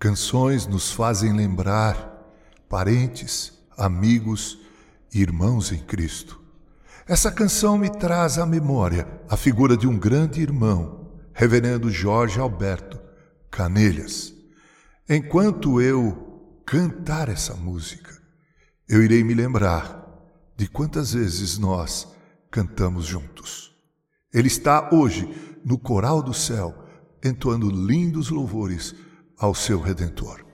Canções nos fazem lembrar parentes, amigos e irmãos em Cristo. Essa canção me traz à memória a figura de um grande irmão, Reverendo Jorge Alberto Canelhas. Enquanto eu cantar essa música, eu irei me lembrar de quantas vezes nós cantamos juntos. Ele está hoje no coral do céu, entoando lindos louvores ao seu Redentor.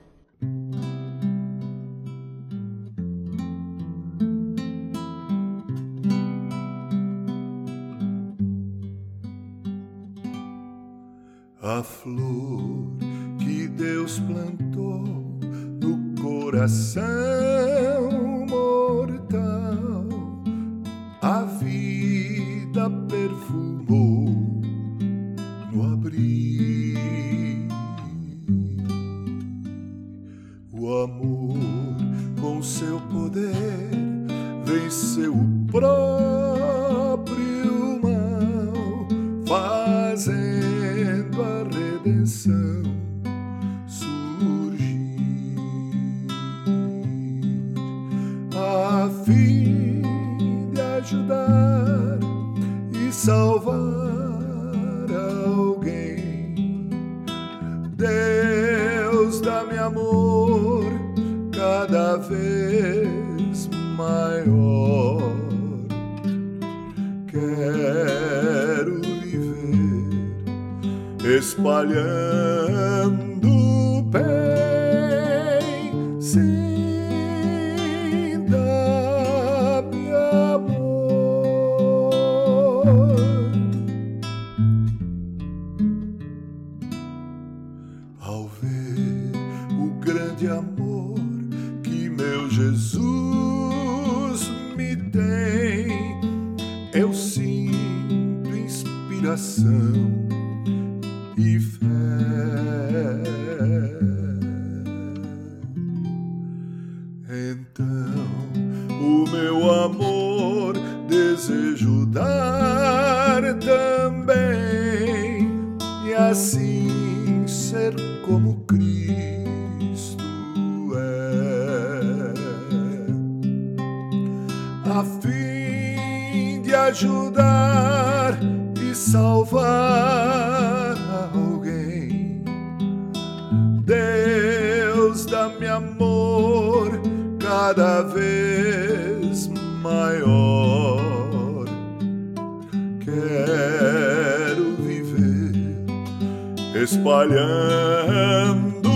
A flor que Deus plantou no coração O amor, com seu poder, venceu o próprio mal, fazendo a redenção surgir. A fim de ajudar e salvar cada vez maior. Quero viver espalhando bem. Sim, dá-me amor. Ao ver o grande amor Jesus me tem, eu sinto inspiração e fé. Então, o meu amor desejo dar também e assim ser como Cristo a fim de ajudar e salvar alguém. Deus dá-me amor cada vez maior. Quero viver espalhando